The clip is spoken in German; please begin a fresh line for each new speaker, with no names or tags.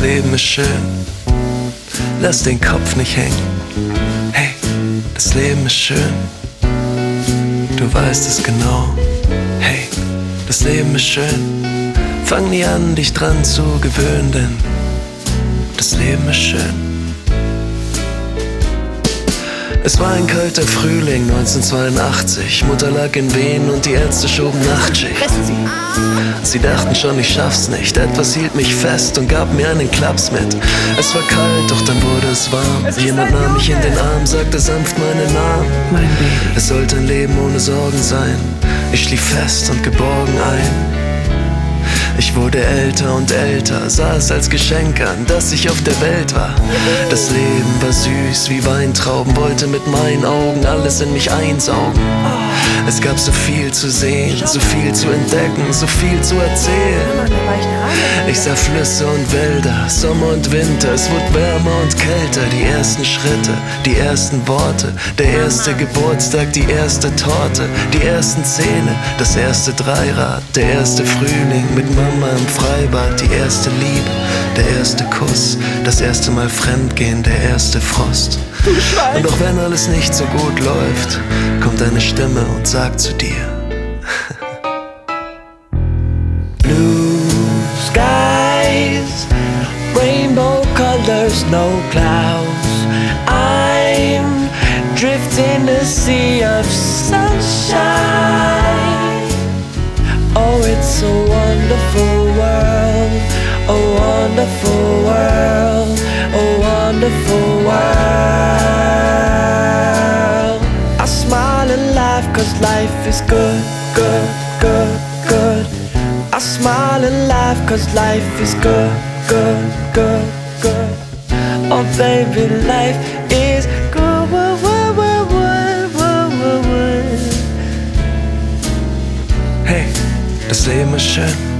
Leben ist schön. Lass den Kopf nicht hängen. Hey, das Leben ist schön. Du weißt es genau. Hey, das Leben ist schön. Fang nie an, dich dran zu gewöhnen, denn das Leben ist schön. Es war ein kalter Frühling 1982. Mutter lag in Wehen und die Ärzte schoben Nachtschicht. Sie dachten schon, ich schaff's nicht. Etwas hielt mich fest und gab mir einen Klaps mit. Es war kalt, doch dann wurde es warm. Jemand nahm mich in den Arm, sagte sanft meinen Namen.
Mein Baby.
Es sollte ein Leben ohne Sorgen sein. Ich schlief fest und geborgen ein. Ich wurde älter und älter, sah es als Geschenk an, dass ich auf der Welt war. Das Leben war süß wie Weintrauben, wollte mit meinen Augen alles in mich einsaugen. Es gab so viel zu sehen, so viel zu entdecken, so viel zu erzählen. Ich sah Flüsse und Wälder, Sommer und Winter, es wurde wärmer und kälter, die ersten Schritte, die ersten Worte, der erste Geburtstag, die erste Torte, die ersten Zähne, das erste Dreirad, der erste Frühling mit Mama im Freibad, die erste Liebe, der erste Kuss, das erste Mal Fremdgehen, der erste Frost. Und auch wenn alles nicht so gut läuft, kommt eine Stimme und sagt zu dir.
Blue skies, rainbow colors, no clouds. I'm drifting a sea of sunshine. Oh, it's a wonderful world, a wonderful world. I smile at life cause life is good, good, good, good. I smile at life cause life is good, good, good, good. Oh baby, life is good. Woo, woo, woo, woo, woo, woo, woo.
Hey, das Leben ist.